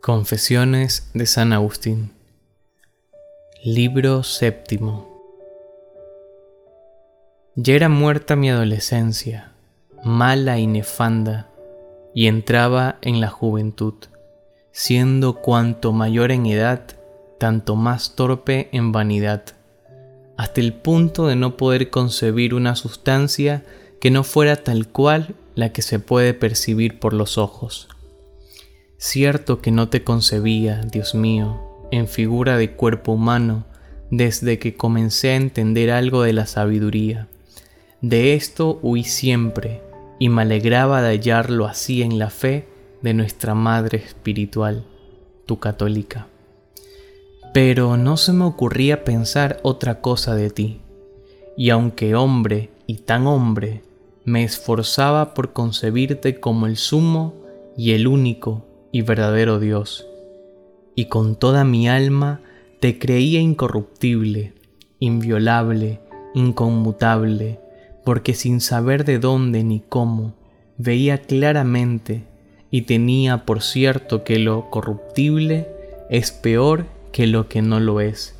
Confesiones de San Agustín. Libro séptimo. Ya era muerta mi adolescencia, mala y nefanda, y entraba en la juventud, siendo cuanto mayor en edad, tanto más torpe en vanidad, hasta el punto de no poder concebir una sustancia que no fuera tal cual la que se puede percibir por los ojos Cierto que no te concebía, Dios mío, en figura de cuerpo humano, desde que comencé a entender algo de la sabiduría. De esto huí siempre, y me alegraba de hallarlo así en la fe de nuestra Madre Espiritual, tu católica. Pero no se me ocurría pensar otra cosa de ti, y aunque hombre y tan hombre, me esforzaba por concebirte como el sumo y el único y verdadero Dios, y con toda mi alma te creía incorruptible, inviolable, inconmutable, porque sin saber de dónde ni cómo, veía claramente y tenía por cierto que lo corruptible es peor que lo que no lo es,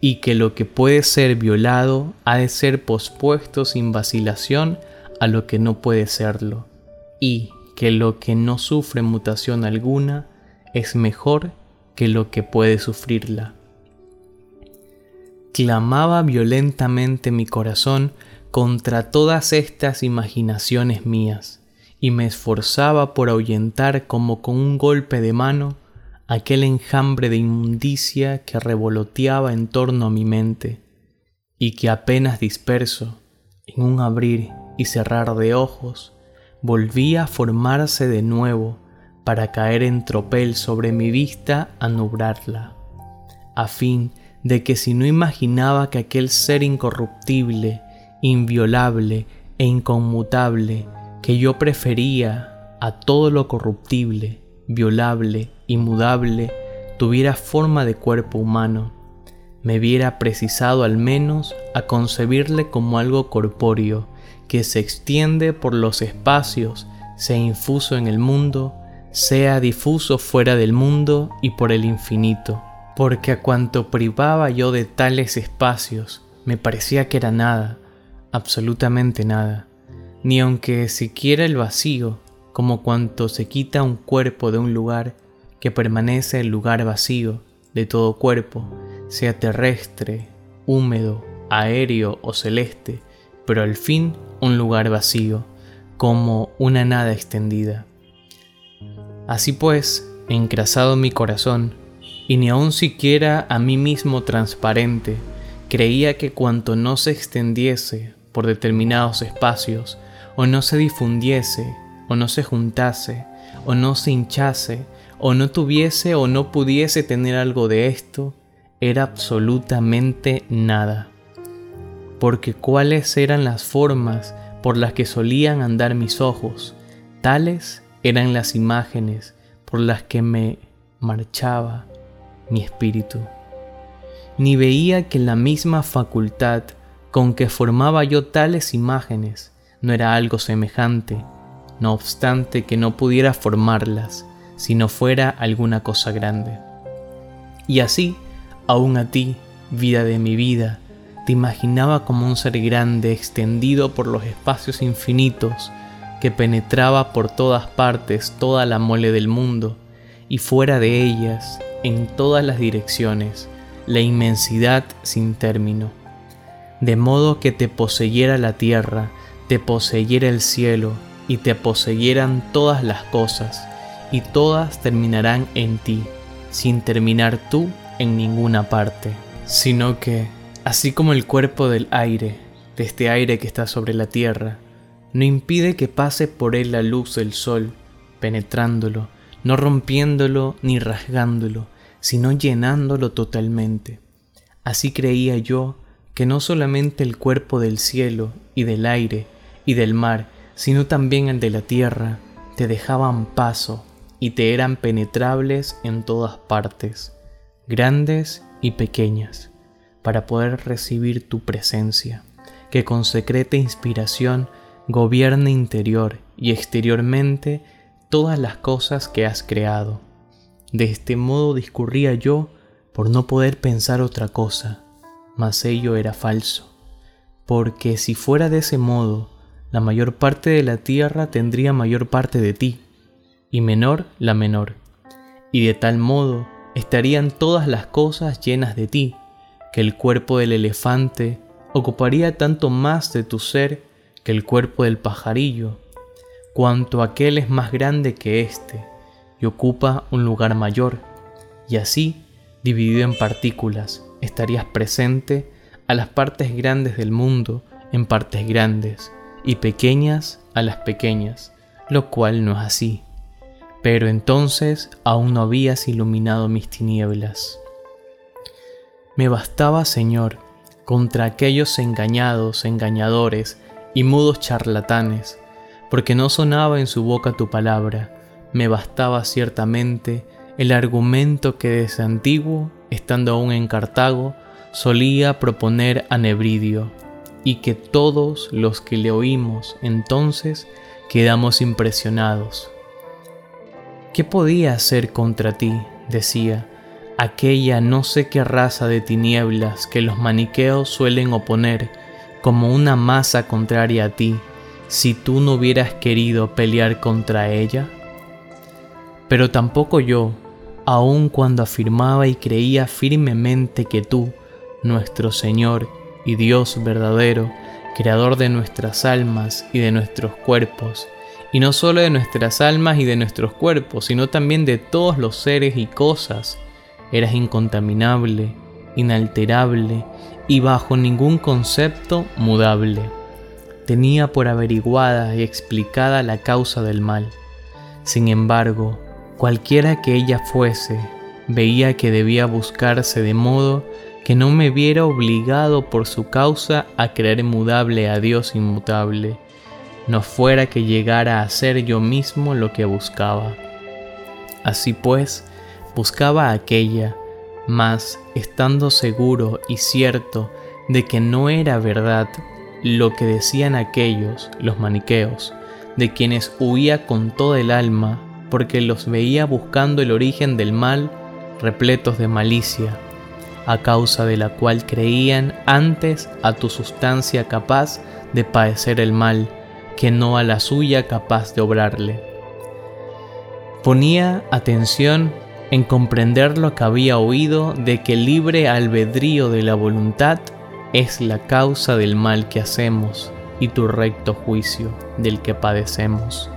y que lo que puede ser violado ha de ser pospuesto sin vacilación a lo que no puede serlo, y que lo que no sufre mutación alguna es mejor que lo que puede sufrirla. Clamaba violentamente mi corazón contra todas estas imaginaciones mías, y me esforzaba por ahuyentar como con un golpe de mano aquel enjambre de inmundicia que revoloteaba en torno a mi mente, y que apenas disperso, en un abrir y cerrar de ojos, volvía a formarse de nuevo para caer en tropel sobre mi vista a nublarla, a fin de que si no imaginaba que aquel ser incorruptible, inviolable e inconmutable que yo prefería a todo lo corruptible, violable y mudable, tuviera forma de cuerpo humano, me viera precisado al menos a concebirle como algo corpóreo, que se extiende por los espacios, sea infuso en el mundo, sea difuso fuera del mundo y por el infinito, porque a cuanto privaba yo de tales espacios, me parecía que era nada, absolutamente nada, ni aunque siquiera el vacío, como cuanto se quita un cuerpo de un lugar, que permanece el lugar vacío de todo cuerpo, sea terrestre, húmedo, aéreo o celeste, pero al fin un lugar vacío, como una nada extendida. Así pues, encrasado mi corazón, y ni aun siquiera a mí mismo transparente, creía que cuanto no se extendiese por determinados espacios, o no se difundiese, o no se juntase, o no se hinchase, o no tuviese o no pudiese tener algo de esto, era absolutamente nada porque cuáles eran las formas por las que solían andar mis ojos, tales eran las imágenes por las que me marchaba mi espíritu. Ni veía que la misma facultad con que formaba yo tales imágenes no era algo semejante, no obstante que no pudiera formarlas si no fuera alguna cosa grande. Y así, aún a ti, vida de mi vida, te imaginaba como un ser grande extendido por los espacios infinitos que penetraba por todas partes toda la mole del mundo y fuera de ellas, en todas las direcciones, la inmensidad sin término. De modo que te poseyera la tierra, te poseyera el cielo y te poseyeran todas las cosas, y todas terminarán en ti, sin terminar tú en ninguna parte, sino que Así como el cuerpo del aire, de este aire que está sobre la tierra, no impide que pase por él la luz del sol, penetrándolo, no rompiéndolo ni rasgándolo, sino llenándolo totalmente. Así creía yo que no solamente el cuerpo del cielo y del aire y del mar, sino también el de la tierra, te dejaban paso y te eran penetrables en todas partes, grandes y pequeñas para poder recibir tu presencia, que con secreta inspiración gobierne interior y exteriormente todas las cosas que has creado. De este modo discurría yo por no poder pensar otra cosa, mas ello era falso, porque si fuera de ese modo, la mayor parte de la tierra tendría mayor parte de ti, y menor la menor, y de tal modo estarían todas las cosas llenas de ti, que el cuerpo del elefante ocuparía tanto más de tu ser que el cuerpo del pajarillo, cuanto aquel es más grande que éste y ocupa un lugar mayor, y así, dividido en partículas, estarías presente a las partes grandes del mundo en partes grandes y pequeñas a las pequeñas, lo cual no es así. Pero entonces aún no habías iluminado mis tinieblas. Me bastaba, Señor, contra aquellos engañados, engañadores y mudos charlatanes, porque no sonaba en su boca tu palabra, me bastaba ciertamente el argumento que desde antiguo, estando aún en Cartago, solía proponer a Nebridio, y que todos los que le oímos entonces quedamos impresionados. ¿Qué podía hacer contra ti? decía, aquella no sé qué raza de tinieblas que los maniqueos suelen oponer como una masa contraria a ti, si tú no hubieras querido pelear contra ella? Pero tampoco yo, aun cuando afirmaba y creía firmemente que tú, nuestro Señor y Dios verdadero, Creador de nuestras almas y de nuestros cuerpos, y no solo de nuestras almas y de nuestros cuerpos, sino también de todos los seres y cosas, Eras incontaminable, inalterable y bajo ningún concepto mudable. Tenía por averiguada y explicada la causa del mal. Sin embargo, cualquiera que ella fuese, veía que debía buscarse de modo que no me viera obligado por su causa a creer mudable a Dios inmutable, no fuera que llegara a ser yo mismo lo que buscaba. Así pues, buscaba aquella, mas estando seguro y cierto de que no era verdad lo que decían aquellos, los maniqueos, de quienes huía con toda el alma, porque los veía buscando el origen del mal, repletos de malicia, a causa de la cual creían antes a tu sustancia capaz de padecer el mal, que no a la suya capaz de obrarle. Ponía atención en comprender lo que había oído de que el libre albedrío de la voluntad es la causa del mal que hacemos y tu recto juicio del que padecemos.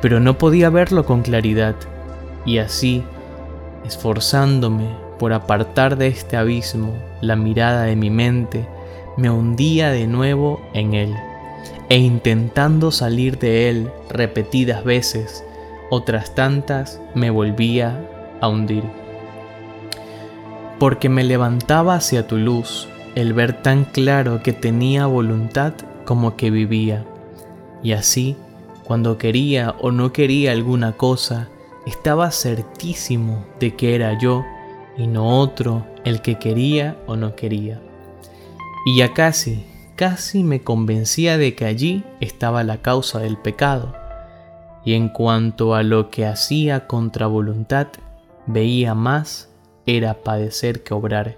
Pero no podía verlo con claridad, y así, esforzándome por apartar de este abismo la mirada de mi mente, me hundía de nuevo en él, e intentando salir de él repetidas veces, otras tantas me volvía hundir. Porque me levantaba hacia tu luz el ver tan claro que tenía voluntad como que vivía. Y así, cuando quería o no quería alguna cosa, estaba certísimo de que era yo y no otro el que quería o no quería. Y ya casi, casi me convencía de que allí estaba la causa del pecado. Y en cuanto a lo que hacía contra voluntad, veía más era padecer que obrar,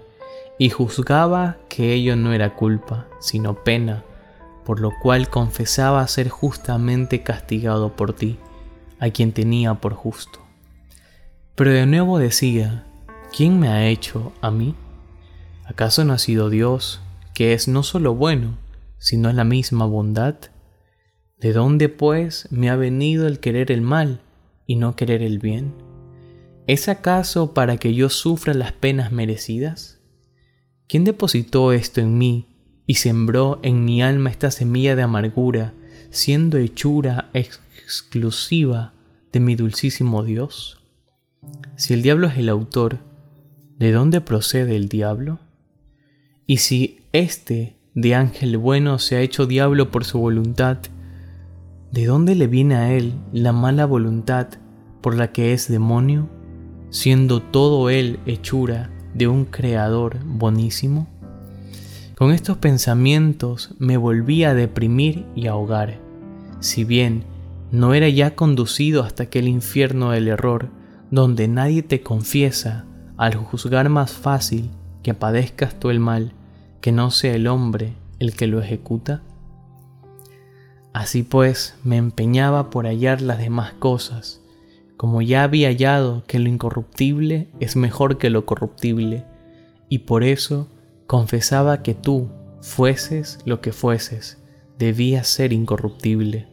y juzgaba que ello no era culpa, sino pena, por lo cual confesaba ser justamente castigado por ti, a quien tenía por justo. Pero de nuevo decía, ¿quién me ha hecho a mí? ¿Acaso no ha sido Dios, que es no solo bueno, sino la misma bondad? ¿De dónde pues me ha venido el querer el mal y no querer el bien? ¿Es acaso para que yo sufra las penas merecidas? ¿Quién depositó esto en mí y sembró en mi alma esta semilla de amargura, siendo hechura exclusiva de mi dulcísimo Dios? Si el diablo es el autor, ¿de dónde procede el diablo? Y si éste de ángel bueno se ha hecho diablo por su voluntad, ¿de dónde le viene a él la mala voluntad por la que es demonio? Siendo todo él hechura de un creador bonísimo? Con estos pensamientos me volví a deprimir y ahogar. Si bien no era ya conducido hasta aquel infierno del error, donde nadie te confiesa, al juzgar más fácil que padezcas tú el mal, que no sea el hombre el que lo ejecuta? Así pues, me empeñaba por hallar las demás cosas, como ya había hallado que lo incorruptible es mejor que lo corruptible, y por eso confesaba que tú, fueses lo que fueses, debías ser incorruptible,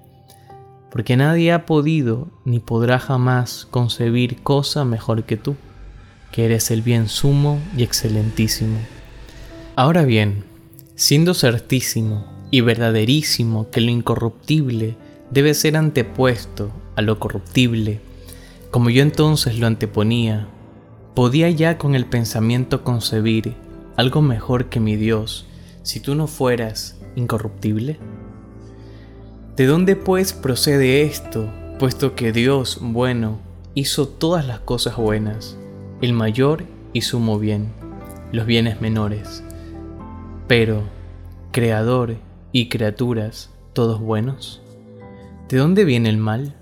porque nadie ha podido ni podrá jamás concebir cosa mejor que tú, que eres el bien sumo y excelentísimo. Ahora bien, siendo certísimo y verdaderísimo que lo incorruptible debe ser antepuesto a lo corruptible, como yo entonces lo anteponía, podía ya con el pensamiento concebir algo mejor que mi Dios si tú no fueras incorruptible? ¿De dónde pues procede esto, puesto que Dios bueno hizo todas las cosas buenas, el mayor y sumo bien, los bienes menores? Pero, Creador y criaturas, todos buenos, ¿de dónde viene el mal?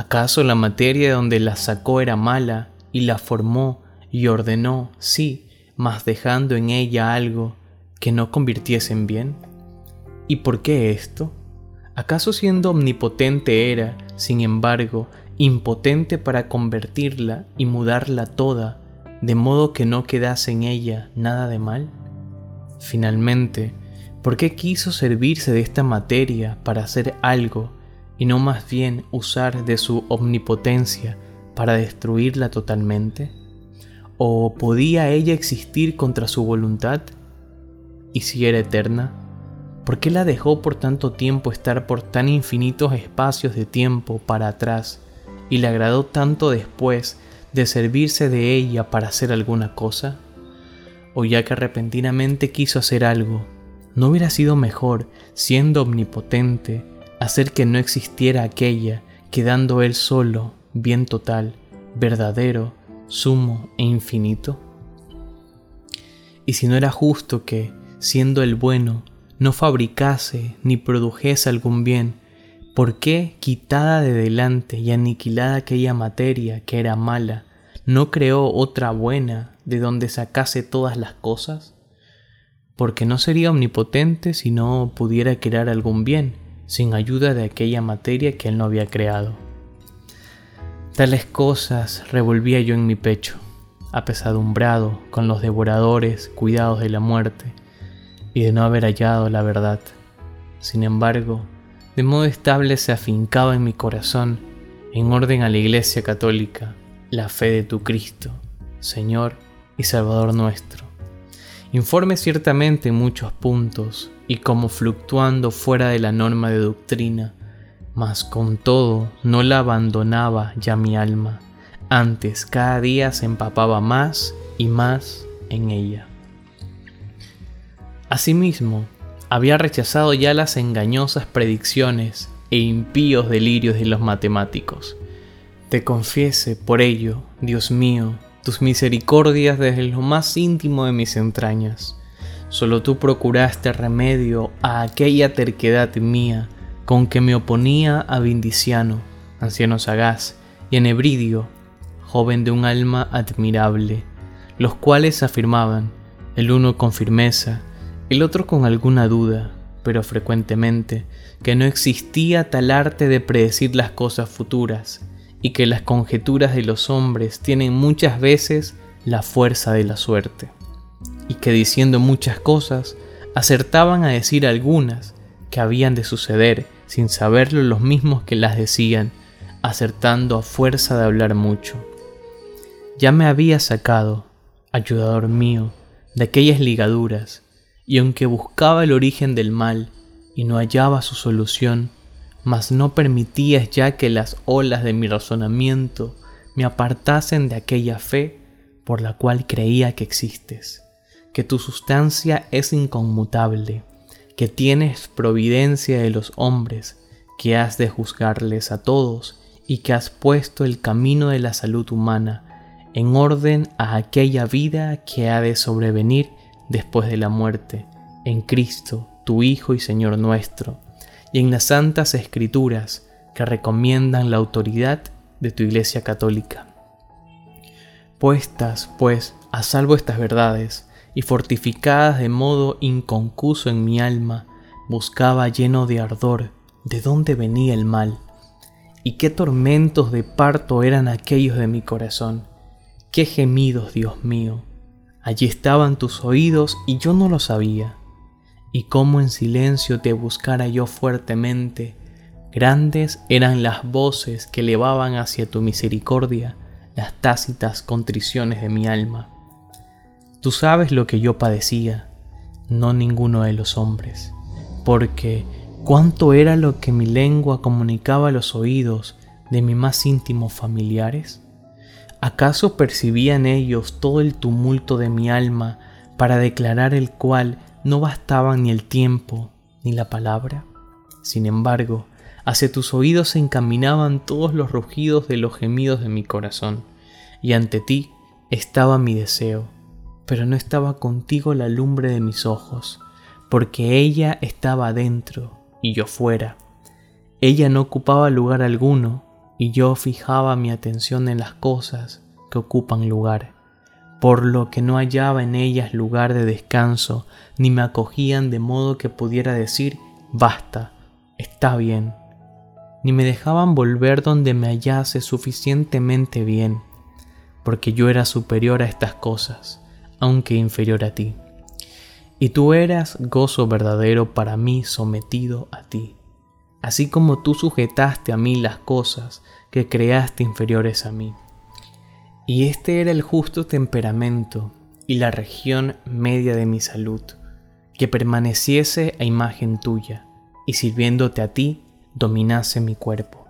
¿Acaso la materia de donde la sacó era mala y la formó y ordenó, sí, mas dejando en ella algo que no convirtiese en bien? ¿Y por qué esto? ¿Acaso siendo omnipotente era, sin embargo, impotente para convertirla y mudarla toda, de modo que no quedase en ella nada de mal? Finalmente, ¿por qué quiso servirse de esta materia para hacer algo y no más bien usar de su omnipotencia para destruirla totalmente? ¿O podía ella existir contra su voluntad? ¿Y si era eterna? ¿Por qué la dejó por tanto tiempo estar por tan infinitos espacios de tiempo para atrás y le agradó tanto después de servirse de ella para hacer alguna cosa? ¿O ya que repentinamente quiso hacer algo, no hubiera sido mejor, siendo omnipotente, hacer que no existiera aquella, quedando él solo, bien total, verdadero, sumo e infinito? Y si no era justo que, siendo el bueno, no fabricase ni produjese algún bien, ¿por qué, quitada de delante y aniquilada aquella materia que era mala, no creó otra buena de donde sacase todas las cosas? Porque no sería omnipotente si no pudiera crear algún bien, sin ayuda de aquella materia que él no había creado. Tales cosas revolvía yo en mi pecho, apesadumbrado con los devoradores cuidados de la muerte, y de no haber hallado la verdad. Sin embargo, de modo estable se afincaba en mi corazón, en orden a la Iglesia Católica, la fe de tu Cristo, Señor y Salvador nuestro. Informe ciertamente en muchos puntos y como fluctuando fuera de la norma de doctrina, mas con todo no la abandonaba ya mi alma, antes cada día se empapaba más y más en ella. Asimismo, había rechazado ya las engañosas predicciones e impíos delirios de los matemáticos. Te confiese por ello, Dios mío, tus misericordias desde lo más íntimo de mis entrañas. Solo tú procuraste remedio a aquella terquedad mía con que me oponía a Vindiciano, anciano sagaz, y a Nebridio, joven de un alma admirable, los cuales afirmaban, el uno con firmeza, el otro con alguna duda, pero frecuentemente, que no existía tal arte de predecir las cosas futuras, y que las conjeturas de los hombres tienen muchas veces la fuerza de la suerte, y que diciendo muchas cosas, acertaban a decir algunas que habían de suceder sin saberlo los mismos que las decían, acertando a fuerza de hablar mucho. Ya me había sacado, ayudador mío, de aquellas ligaduras, y aunque buscaba el origen del mal y no hallaba su solución, mas no permitías ya que las olas de mi razonamiento me apartasen de aquella fe por la cual creía que existes, que tu sustancia es inconmutable, que tienes providencia de los hombres, que has de juzgarles a todos y que has puesto el camino de la salud humana en orden a aquella vida que ha de sobrevenir después de la muerte, en Cristo, tu Hijo y Señor nuestro, y en las santas escrituras, que recomiendan la autoridad de tu Iglesia Católica. Puestas, pues, a salvo estas verdades, y fortificadas de modo inconcuso en mi alma, buscaba lleno de ardor de dónde venía el mal, y qué tormentos de parto eran aquellos de mi corazón, qué gemidos, Dios mío. Allí estaban tus oídos y yo no lo sabía, y cómo en silencio te buscara yo fuertemente, grandes eran las voces que elevaban hacia tu misericordia las tácitas contriciones de mi alma. Tú sabes lo que yo padecía, no ninguno de los hombres, porque cuánto era lo que mi lengua comunicaba a los oídos de mis más íntimos familiares. ¿Acaso percibían ellos todo el tumulto de mi alma para declarar el cual no bastaban ni el tiempo ni la palabra? Sin embargo, hacia tus oídos se encaminaban todos los rugidos de los gemidos de mi corazón, y ante ti estaba mi deseo pero no estaba contigo la lumbre de mis ojos, porque ella estaba dentro y yo fuera. Ella no ocupaba lugar alguno y yo fijaba mi atención en las cosas que ocupan lugar, por lo que no hallaba en ellas lugar de descanso, ni me acogían de modo que pudiera decir, basta, está bien, ni me dejaban volver donde me hallase suficientemente bien, porque yo era superior a estas cosas aunque inferior a ti. Y tú eras gozo verdadero para mí sometido a ti, así como tú sujetaste a mí las cosas que creaste inferiores a mí. Y este era el justo temperamento y la región media de mi salud, que permaneciese a imagen tuya, y sirviéndote a ti, dominase mi cuerpo.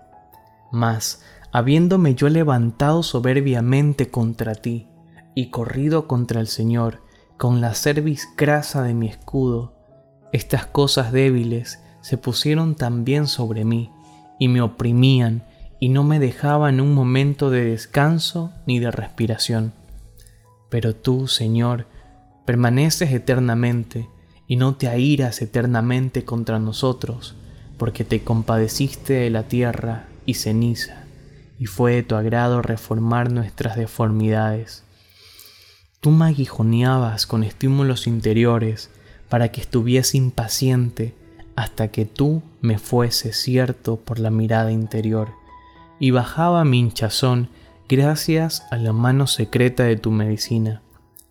Mas, habiéndome yo levantado soberbiamente contra ti, y corrido contra el Señor con la cerviz grasa de mi escudo, estas cosas débiles se pusieron también sobre mí y me oprimían y no me dejaban un momento de descanso ni de respiración. Pero tú, Señor, permaneces eternamente y no te airas eternamente contra nosotros, porque te compadeciste de la tierra y ceniza, y fue de tu agrado reformar nuestras deformidades. Tú me aguijoneabas con estímulos interiores para que estuviese impaciente hasta que tú me fuese cierto por la mirada interior, y bajaba mi hinchazón gracias a la mano secreta de tu medicina,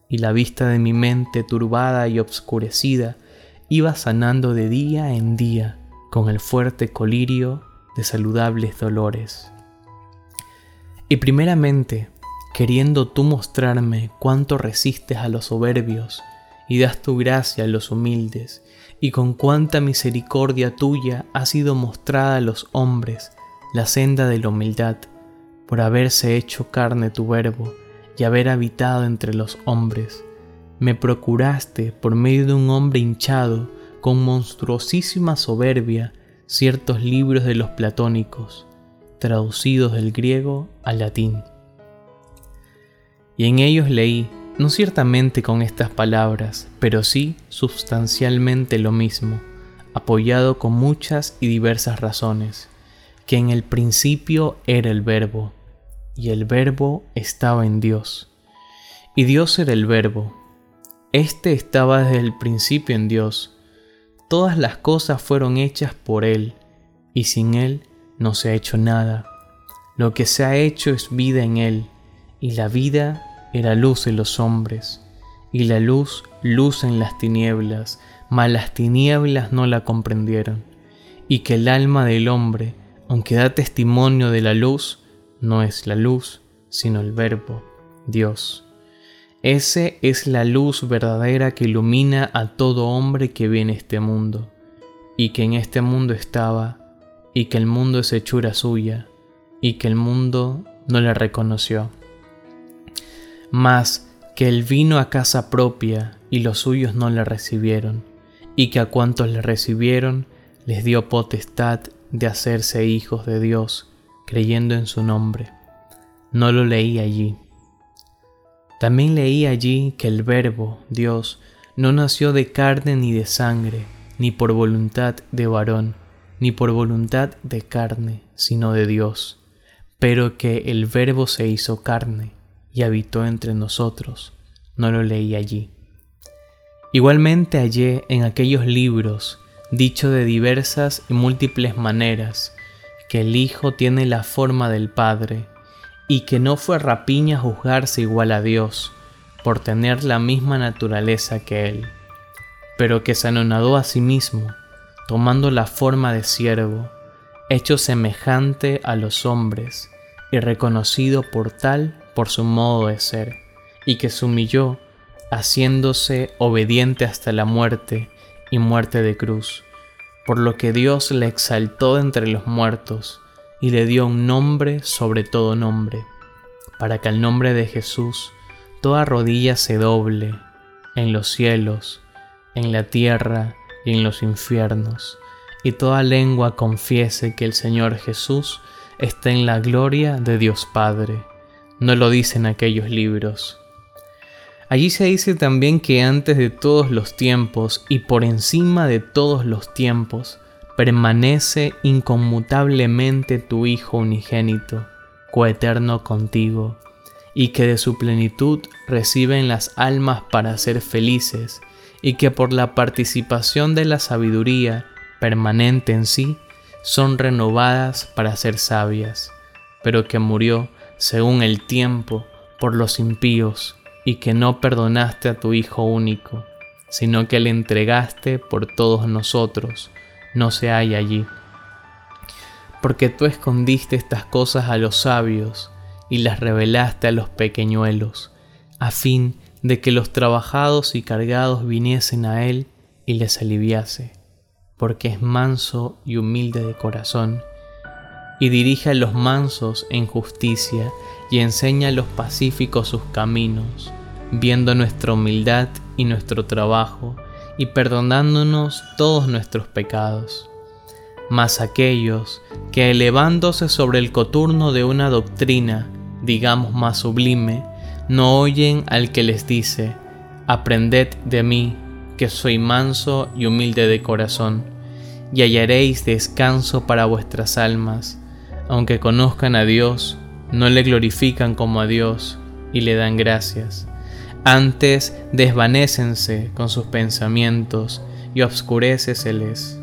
y la vista de mi mente turbada y obscurecida iba sanando de día en día con el fuerte colirio de saludables dolores. Y primeramente queriendo tú mostrarme cuánto resistes a los soberbios y das tu gracia a los humildes, y con cuánta misericordia tuya ha sido mostrada a los hombres la senda de la humildad, por haberse hecho carne tu verbo y haber habitado entre los hombres. Me procuraste, por medio de un hombre hinchado, con monstruosísima soberbia, ciertos libros de los platónicos, traducidos del griego al latín y en ellos leí, no ciertamente con estas palabras, pero sí sustancialmente lo mismo, apoyado con muchas y diversas razones, que en el principio era el verbo, y el verbo estaba en Dios, y Dios era el verbo. Este estaba desde el principio en Dios. Todas las cosas fueron hechas por Él, y sin Él no se ha hecho nada. Lo que se ha hecho es vida en Él, y la vida era luz en los hombres, y la luz luz en las tinieblas, mas las tinieblas no la comprendieron, y que el alma del hombre, aunque da testimonio de la luz, no es la luz, sino el verbo, Dios. Ese es la luz verdadera que ilumina a todo hombre que viene este mundo, y que en este mundo estaba, y que el mundo es hechura suya, y que el mundo no le reconoció mas que él vino a casa propia y los suyos no le recibieron, y que a cuantos le recibieron les dio potestad de hacerse hijos de Dios, creyendo en su nombre. No lo leí allí. También leí allí que el Verbo, Dios, no nació de carne ni de sangre, ni por voluntad de varón, ni por voluntad de carne, sino de Dios, pero que el Verbo se hizo carne y habitó entre nosotros. No lo leí allí. Igualmente hallé en aquellos libros, dicho de diversas y múltiples maneras, que el Hijo tiene la forma del Padre, y que no fue rapiña juzgarse igual a Dios, por tener la misma naturaleza que Él, pero que se anonadó a sí mismo, tomando la forma de siervo, hecho semejante a los hombres, y reconocido por tal por su modo de ser, y que se humilló, haciéndose obediente hasta la muerte y muerte de cruz, por lo que Dios le exaltó entre los muertos, y le dio un nombre sobre todo nombre, para que al nombre de Jesús toda rodilla se doble, en los cielos, en la tierra y en los infiernos, y toda lengua confiese que el Señor Jesús está en la gloria de Dios Padre. No lo dicen aquellos libros. Allí se dice también que antes de todos los tiempos y por encima de todos los tiempos, permanece inconmutablemente tu Hijo unigénito, coeterno contigo, y que de su plenitud reciben las almas para ser felices, y que por la participación de la sabiduría permanente en sí, son renovadas para ser sabias, pero que murió, según el tiempo, por los impíos, y que no perdonaste a tu Hijo único, sino que le entregaste por todos nosotros, no se halla allí. Porque tú escondiste estas cosas a los sabios y las revelaste a los pequeñuelos, a fin de que los trabajados y cargados viniesen a Él y les aliviase, porque es manso y humilde de corazón, y dirige a los mansos en justicia, y enseña a los pacíficos sus caminos, viendo nuestra humildad y nuestro trabajo, y perdonándonos todos nuestros pecados. Mas aquellos que elevándose sobre el coturno de una doctrina, digamos más sublime, no oyen al que les dice, Aprended de mí, que soy manso y humilde de corazón, y hallaréis descanso para vuestras almas, aunque conozcan a Dios, no le glorifican como a Dios y le dan gracias. Antes desvanécense con sus pensamientos y obscuréceseles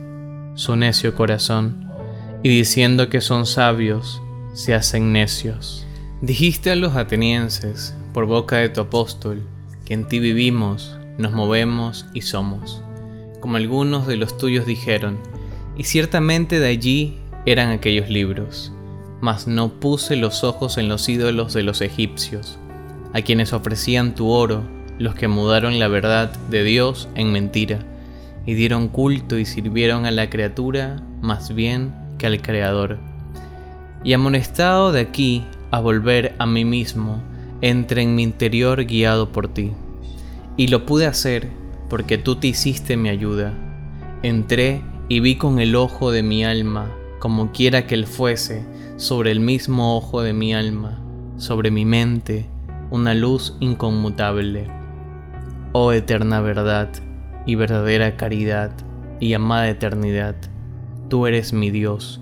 su necio corazón, y diciendo que son sabios, se hacen necios. Dijiste a los atenienses, por boca de tu apóstol, que en ti vivimos, nos movemos y somos, como algunos de los tuyos dijeron, y ciertamente de allí eran aquellos libros, mas no puse los ojos en los ídolos de los egipcios, a quienes ofrecían tu oro, los que mudaron la verdad de Dios en mentira, y dieron culto y sirvieron a la criatura más bien que al Creador. Y amonestado de aquí a volver a mí mismo, entré en mi interior guiado por ti. Y lo pude hacer porque tú te hiciste mi ayuda. Entré y vi con el ojo de mi alma, como quiera que él fuese, sobre el mismo ojo de mi alma, sobre mi mente, una luz inconmutable. Oh eterna verdad y verdadera caridad y amada eternidad, tú eres mi Dios,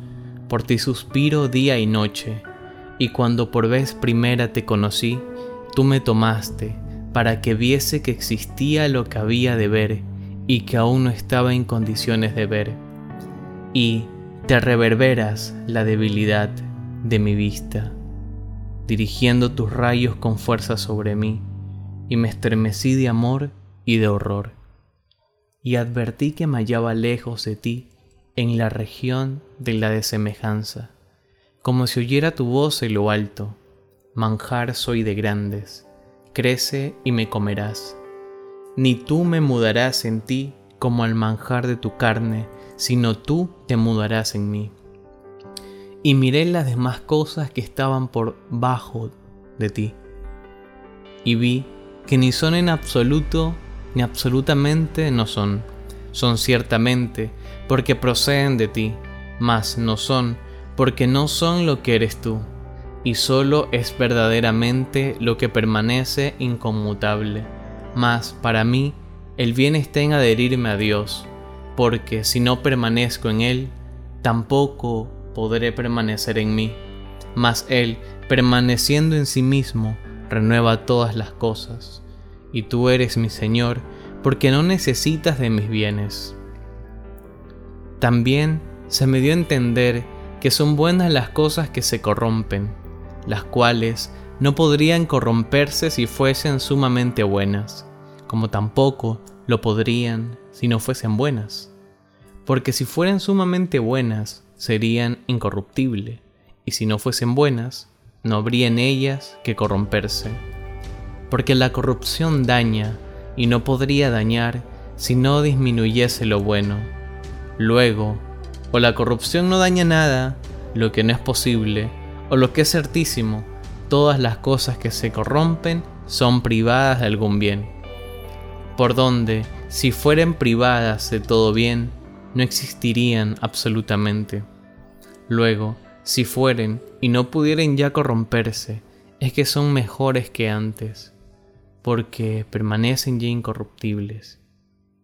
por ti suspiro día y noche, y cuando por vez primera te conocí, tú me tomaste para que viese que existía lo que había de ver y que aún no estaba en condiciones de ver. Y te reverberas la debilidad de mi vista dirigiendo tus rayos con fuerza sobre mí, y me estremecí de amor y de horror. Y advertí que me hallaba lejos de ti, en la región de la desemejanza, como si oyera tu voz en lo alto, manjar soy de grandes, crece y me comerás. Ni tú me mudarás en ti como al manjar de tu carne, sino tú te mudarás en mí y miré las demás cosas que estaban por bajo de ti. Y vi que ni son en absoluto, ni absolutamente no son. Son ciertamente, porque proceden de ti, mas no son, porque no son lo que eres tú, y solo es verdaderamente lo que permanece inconmutable. Mas para mí, el bien está en adherirme a Dios, porque si no permanezco en Él, tampoco podré permanecer en mí. Mas Él, permaneciendo en sí mismo, renueva todas las cosas. Y tú eres mi Señor, porque no necesitas de mis bienes. También se me dio a entender que son buenas las cosas que se corrompen, las cuales no podrían corromperse si fuesen sumamente buenas, como tampoco lo podrían si no fuesen buenas. Porque si fueran sumamente buenas, serían incorruptibles, y si no fuesen buenas, no habría en ellas que corromperse. Porque la corrupción daña, y no podría dañar si no disminuyese lo bueno. Luego, o la corrupción no daña nada, lo que no es posible, o lo que es certísimo, todas las cosas que se corrompen son privadas de algún bien. Por donde, si fueren privadas de todo bien, no existirían absolutamente. Luego, si fueren y no pudieren ya corromperse, es que son mejores que antes, porque permanecen ya incorruptibles.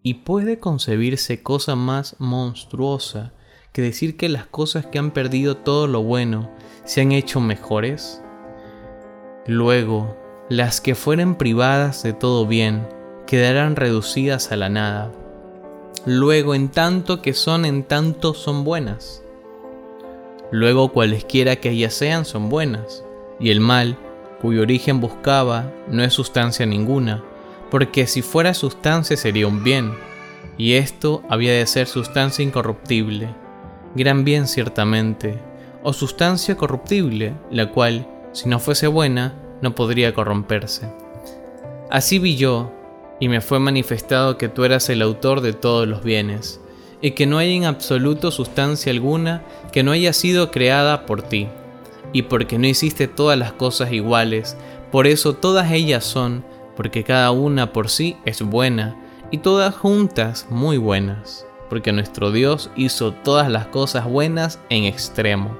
¿Y puede concebirse cosa más monstruosa que decir que las cosas que han perdido todo lo bueno se han hecho mejores? Luego, las que fueren privadas de todo bien quedarán reducidas a la nada. Luego, en tanto que son, en tanto son buenas. Luego, cualesquiera que ellas sean, son buenas. Y el mal, cuyo origen buscaba, no es sustancia ninguna, porque si fuera sustancia sería un bien, y esto había de ser sustancia incorruptible, gran bien ciertamente, o sustancia corruptible, la cual, si no fuese buena, no podría corromperse. Así vi yo, y me fue manifestado que tú eras el autor de todos los bienes, y que no hay en absoluto sustancia alguna que no haya sido creada por ti, y porque no hiciste todas las cosas iguales, por eso todas ellas son, porque cada una por sí es buena, y todas juntas muy buenas, porque nuestro Dios hizo todas las cosas buenas en extremo.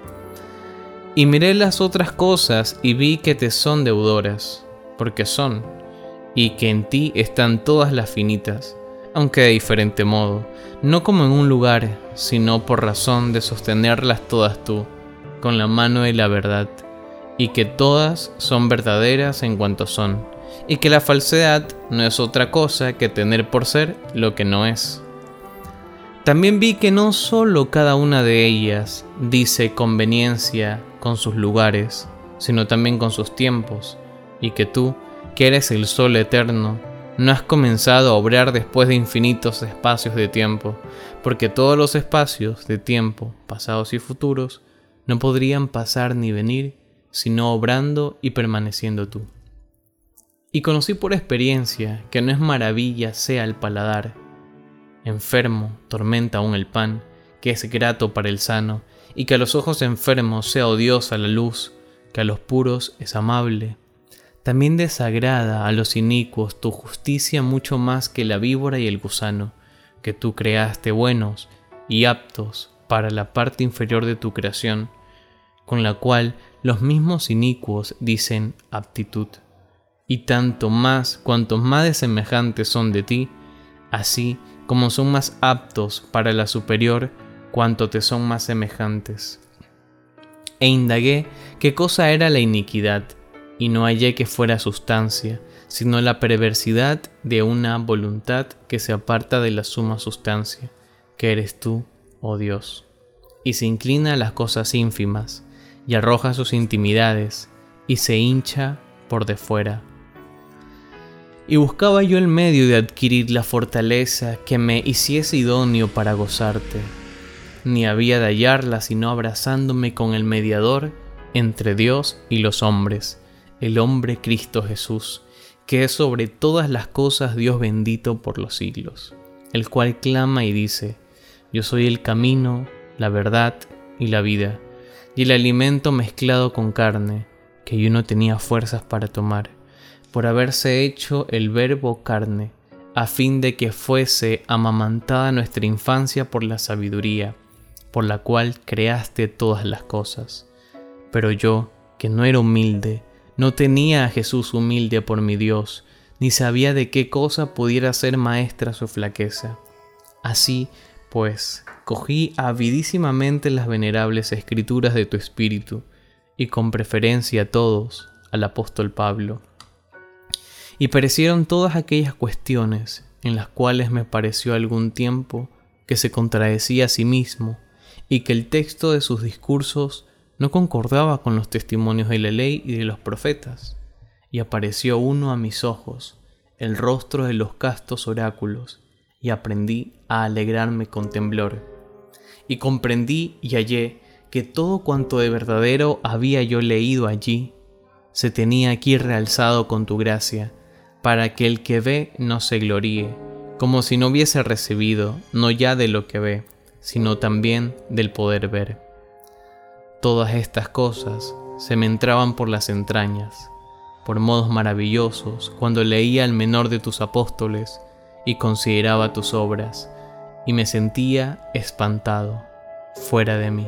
Y miré las otras cosas y vi que te son deudoras, porque son, y que en ti están todas las finitas, aunque de diferente modo, no como en un lugar, sino por razón de sostenerlas todas tú, con la mano de la verdad, y que todas son verdaderas en cuanto son, y que la falsedad no es otra cosa que tener por ser lo que no es. También vi que no solo cada una de ellas dice conveniencia con sus lugares, sino también con sus tiempos, y que tú, que eres el sol eterno, no has comenzado a obrar después de infinitos espacios de tiempo, porque todos los espacios de tiempo, pasados y futuros, no podrían pasar ni venir, sino obrando y permaneciendo tú. Y conocí por experiencia que no es maravilla sea el paladar, enfermo tormenta aún el pan, que es grato para el sano, y que a los ojos enfermos sea odiosa la luz, que a los puros es amable. También desagrada a los inicuos tu justicia mucho más que la víbora y el gusano, que tú creaste buenos y aptos para la parte inferior de tu creación, con la cual los mismos inicuos dicen aptitud. Y tanto más cuantos más desemejantes son de ti, así como son más aptos para la superior, cuanto te son más semejantes. E indagué qué cosa era la iniquidad, y no hallé que fuera sustancia, sino la perversidad de una voluntad que se aparta de la suma sustancia, que eres tú, oh Dios, y se inclina a las cosas ínfimas, y arroja sus intimidades, y se hincha por de fuera y buscaba yo el medio de adquirir la fortaleza que me hiciese idóneo para gozarte. Ni había de hallarla sino abrazándome con el mediador entre Dios y los hombres, el hombre Cristo Jesús, que es sobre todas las cosas Dios bendito por los siglos, el cual clama y dice, Yo soy el camino, la verdad y la vida, y el alimento mezclado con carne, que yo no tenía fuerzas para tomar por haberse hecho el verbo carne, a fin de que fuese amamantada nuestra infancia por la sabiduría, por la cual creaste todas las cosas. Pero yo, que no era humilde, no tenía a Jesús humilde por mi Dios, ni sabía de qué cosa pudiera ser maestra su flaqueza. Así, pues, Escogí avidísimamente las venerables escrituras de tu espíritu, y con preferencia a todos al apóstol Pablo. Y parecieron todas aquellas cuestiones en las cuales me pareció algún tiempo que se contradecía a sí mismo, y que el texto de sus discursos no concordaba con los testimonios de la ley y de los profetas. Y apareció uno a mis ojos, el rostro de los castos oráculos, y aprendí a alegrarme con temblor. Y comprendí y hallé que todo cuanto de verdadero había yo leído allí, se tenía aquí realzado con tu gracia, para que el que ve no se gloríe, como si no hubiese recibido no ya de lo que ve, sino también del poder ver. Todas estas cosas se me entraban por las entrañas, por modos maravillosos, cuando leía al menor de tus apóstoles, y consideraba tus obras, y me sentía espantado fuera de mí.